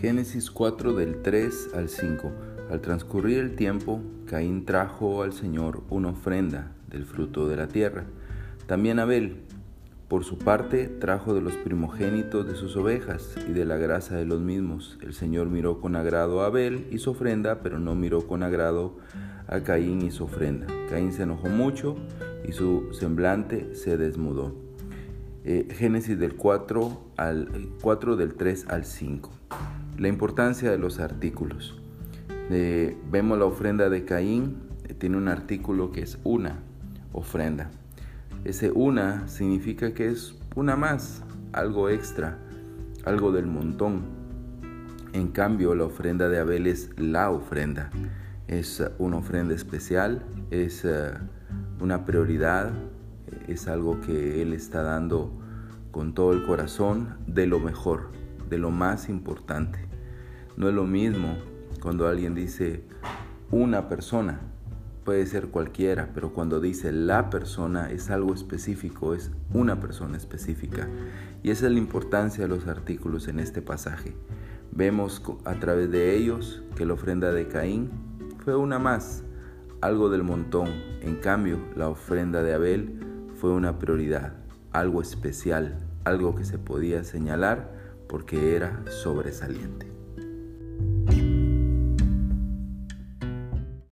Génesis 4 del 3 al 5. Al transcurrir el tiempo, Caín trajo al Señor una ofrenda del fruto de la tierra. También Abel, por su parte, trajo de los primogénitos de sus ovejas y de la grasa de los mismos. El Señor miró con agrado a Abel y su ofrenda, pero no miró con agrado a Caín y su ofrenda. Caín se enojó mucho y su semblante se desmudó. Eh, Génesis del 4, al, 4 del 3 al 5. La importancia de los artículos. Eh, vemos la ofrenda de Caín, eh, tiene un artículo que es una ofrenda. Ese una significa que es una más, algo extra, algo del montón. En cambio, la ofrenda de Abel es la ofrenda. Es una ofrenda especial, es eh, una prioridad, es algo que Él está dando con todo el corazón de lo mejor, de lo más importante. No es lo mismo cuando alguien dice una persona, puede ser cualquiera, pero cuando dice la persona es algo específico, es una persona específica. Y esa es la importancia de los artículos en este pasaje. Vemos a través de ellos que la ofrenda de Caín fue una más, algo del montón. En cambio, la ofrenda de Abel fue una prioridad, algo especial, algo que se podía señalar porque era sobresaliente.